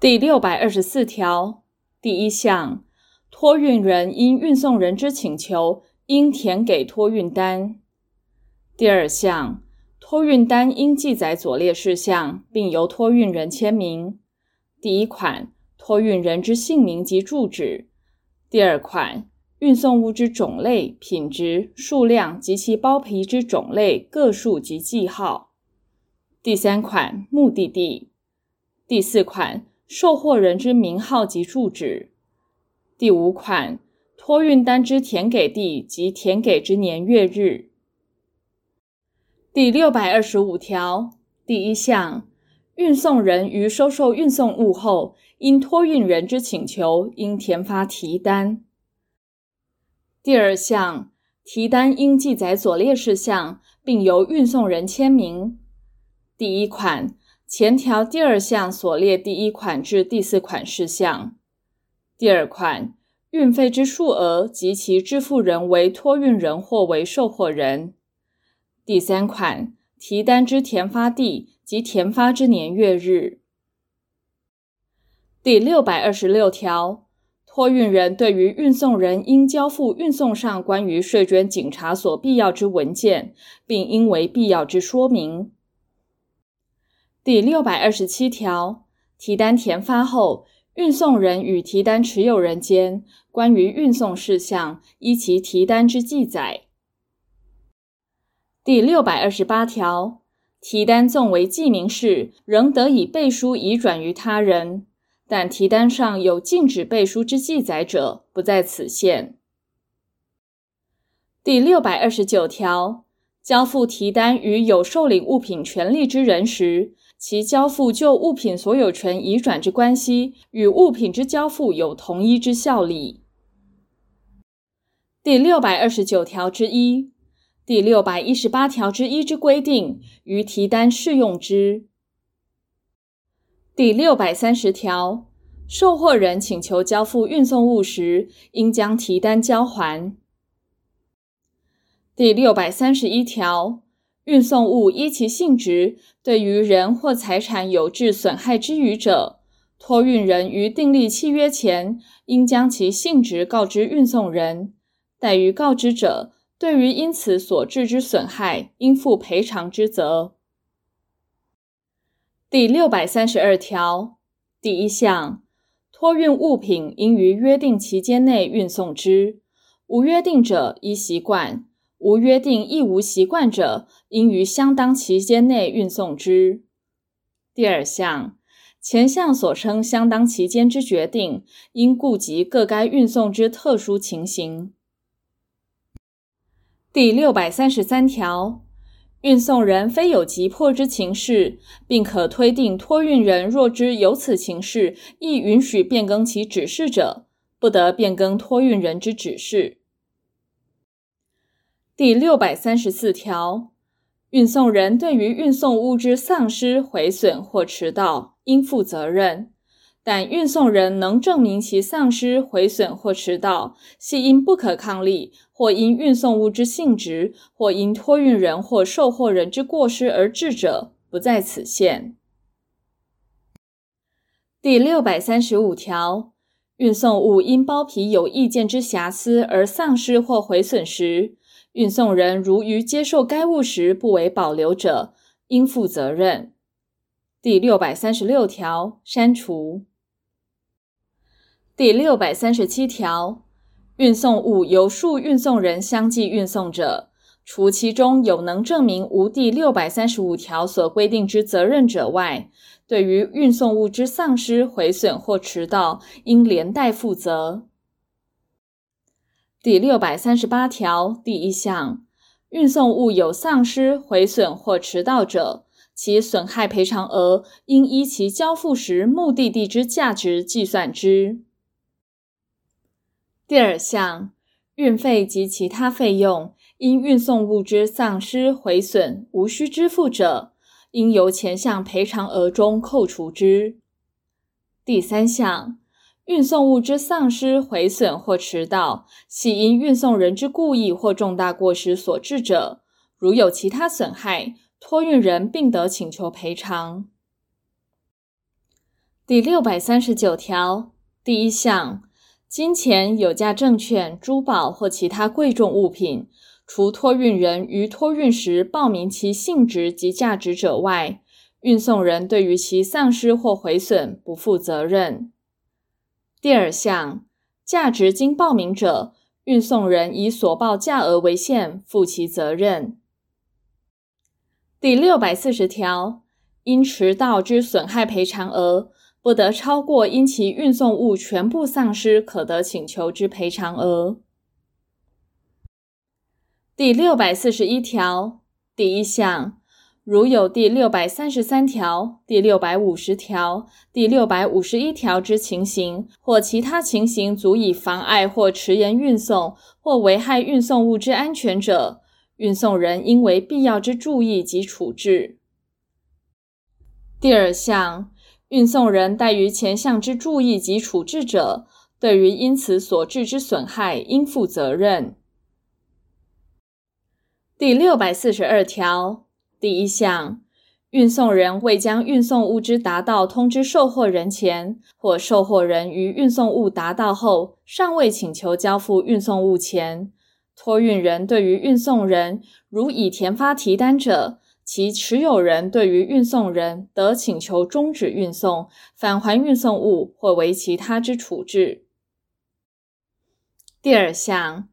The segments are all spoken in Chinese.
第六百二十四条第一项，托运人因运送人之请求，应填给托运单。第二项，托运单应记载左列事项，并由托运人签名：第一款，托运人之姓名及住址；第二款，运送物之种类、品质、数量及其包皮之种类、个数及记号；第三款，目的地；第四款，受货人之名号及住址，第五款，托运单之填给地及填给之年月日。第六百二十五条第一项，运送人于收受运送物后，因托运人之请求，应填发提单。第二项，提单应记载左列事项，并由运送人签名。第一款。前条第二项所列第一款至第四款事项，第二款，运费之数额及其支付人为托运人或为售货人。第三款，提单之填发地及填发之年月日。第六百二十六条，托运人对于运送人应交付运送上关于税捐警查所必要之文件，并应为必要之说明。第六百二十七条，提单填发后，运送人与提单持有人间关于运送事项，依其提单之记载。第六百二十八条，提单纵为记名式，仍得以背书移转于他人，但提单上有禁止背书之记载者，不在此限。第六百二十九条，交付提单与有受领物品权利之人时，其交付就物品所有权移转之关系，与物品之交付有同一之效力。第六百二十九条之一、第六百一十八条之一之规定，于提单适用之。第六百三十条，受货人请求交付运送物时，应将提单交还。第六百三十一条。运送物依其性质，对于人或财产有致损害之余者，托运人于订立契约前，应将其性质告知运送人。怠于告知者，对于因此所致之损害，应负赔偿之责。第六百三十二条第一项，托运物品应于约定期间内运送之，无约定者依习惯。无约定亦无习惯者，应于相当期间内运送之。第二项，前项所称相当期间之决定，应顾及各该运送之特殊情形。第六百三十三条，运送人非有急迫之情事，并可推定托运人若知有此情事，亦允许变更其指示者，不得变更托运人之指示。第六百三十四条，运送人对于运送物之丧失、毁损或迟到，应负责任，但运送人能证明其丧失、毁损或迟到系因不可抗力，或因运送物之性质，或因托运人或受货人之过失而致者，不在此限。第六百三十五条，运送物因包皮有意见之瑕疵而丧失或毁损时，运送人如于接受该物时不为保留者，应负责任。第六百三十六条删除。第六百三十七条，运送物由数运送人相继运送者，除其中有能证明无第六百三十五条所规定之责任者外，对于运送物之丧失、毁损或迟到，应连带负责。第六百三十八条第一项，运送物有丧失、毁损或迟到者，其损害赔偿额应依其交付时目的地之价值计算之。第二项，运费及其他费用因运送物之丧失、毁损无需支付者，应由前项赔偿额中扣除之。第三项。运送物之丧失、毁损或迟到，系因运送人之故意或重大过失所致者，如有其他损害，托运人并得请求赔偿。第六百三十九条第一项，金钱、有价证券、珠宝或其他贵重物品，除托运人于托运时报明其性质及价值者外，运送人对于其丧失或毁损不负责任。第二项，价值经报名者，运送人以所报价额为限，负其责任。第六百四十条，因迟到之损害赔偿额，不得超过因其运送物全部丧失可得请求之赔偿额。第六百四十一条第一项，如有第六百三十三条、第六百五十条、第六百五十一条之情形，或其他情形足以妨碍或迟延运送，或危害运送物之安全者，运送人应为必要之注意及处置。第二项。运送人怠于前项之注意及处置者，对于因此所致之损害，应负责任。第六百四十二条第一项，运送人未将运送物之达到通知售货人前，或售货人于运送物达到后尚未请求交付运送物前，托运人对于运送人如已填发提单者，其持有人对于运送人得请求终止运送、返还运送物或为其他之处置。第二项，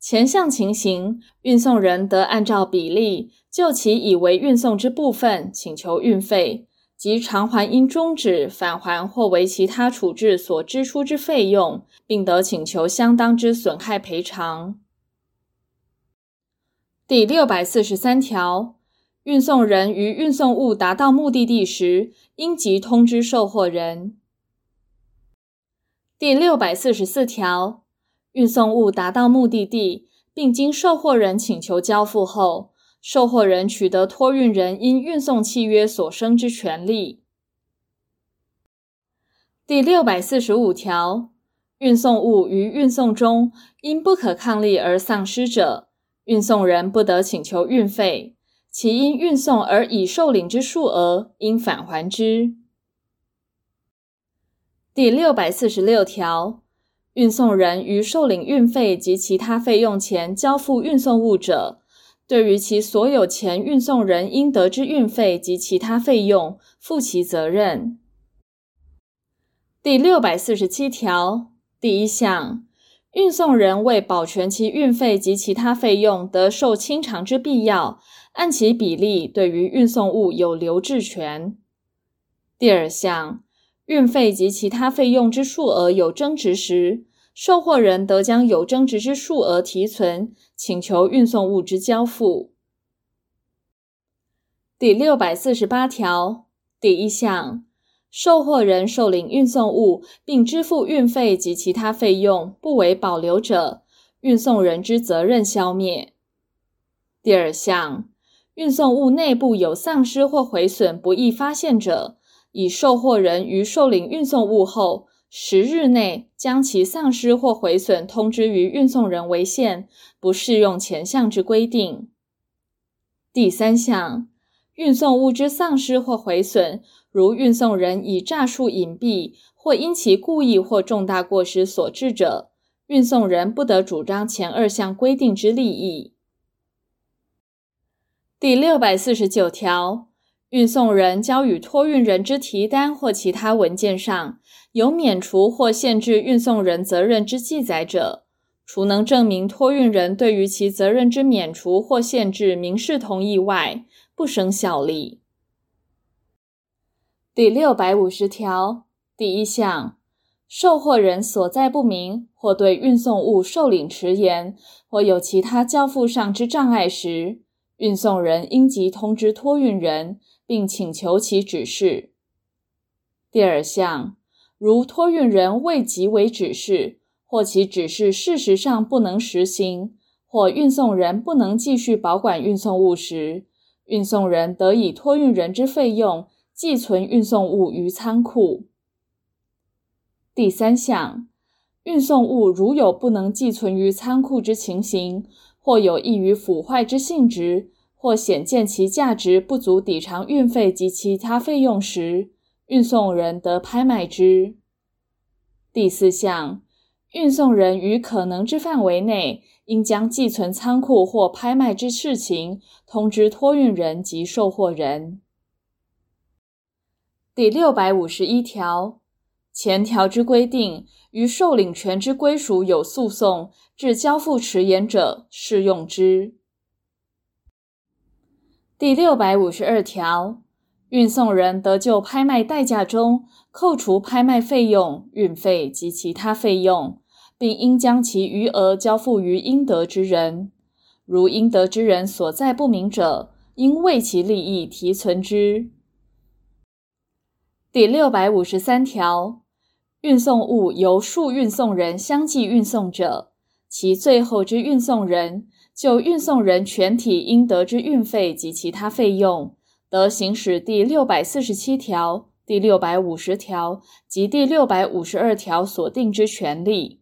前项情形，运送人得按照比例就其已为运送之部分请求运费及偿还因终止、返还或为其他处置所支出之费用，并得请求相当之损害赔偿。第六百四十三条。运送人于运送物达到目的地时，应即通知受货人。第六百四十四条，运送物达到目的地，并经受货人请求交付后，受货人取得托运人因运送契约所生之权利。第六百四十五条，运送物于运送中因不可抗力而丧失者，运送人不得请求运费。其因运送而已受领之数额，应返还之。第六百四十六条，运送人于受领运费及其他费用前交付运送物者，对于其所有前运送人应得之运费及其他费用，负其责任。第六百四十七条第一项，运送人为保全其运费及其他费用得受清偿之必要。按其比例对于运送物有留置权。第二项，运费及其他费用之数额有争执时，受货人得将有争执之数额提存，请求运送物之交付。第六百四十八条第一项，受货人受领运送物并支付运费及其他费用不为保留者，运送人之责任消灭。第二项。运送物内部有丧失或毁损不易发现者，以受货人于受领运送物后十日内将其丧失或毁损通知于运送人为限，不适用前项之规定。第三项，运送物之丧失或毁损，如运送人以诈术隐蔽或因其故意或重大过失所致者，运送人不得主张前二项规定之利益。第六百四十九条，运送人交与托运人之提单或其他文件上有免除或限制运送人责任之记载者，除能证明托运人对于其责任之免除或限制明示同意外，不生效力。第六百五十条第一项，受货人所在不明或对运送物受领迟延，或有其他交付上之障碍时，运送人应即通知托运人，并请求其指示。第二项，如托运人未即为指示，或其指示事实上不能实行，或运送人不能继续保管运送物时，运送人得以托运人之费用寄存运送物于仓库。第三项，运送物如有不能寄存于仓库之情形，或有易于腐坏之性质，或显见其价值不足抵偿运费及其他费用时，运送人得拍卖之。第四项，运送人于可能之范围内，应将寄存仓库或拍卖之事情通知托运人及受货人。第六百五十一条，前条之规定，于受领权之归属有诉讼至交付迟延者，适用之。第六百五十二条，运送人得就拍卖代价中扣除拍卖费用、运费及其他费用，并应将其余额交付于应得之人。如应得之人所在不明者，应为其利益提存之。第六百五十三条，运送物由数运送人相继运送者，其最后之运送人就运送人全体应得之运费及其他费用，得行使第六百四十七条、第六百五十条及第六百五十二条所定之权利。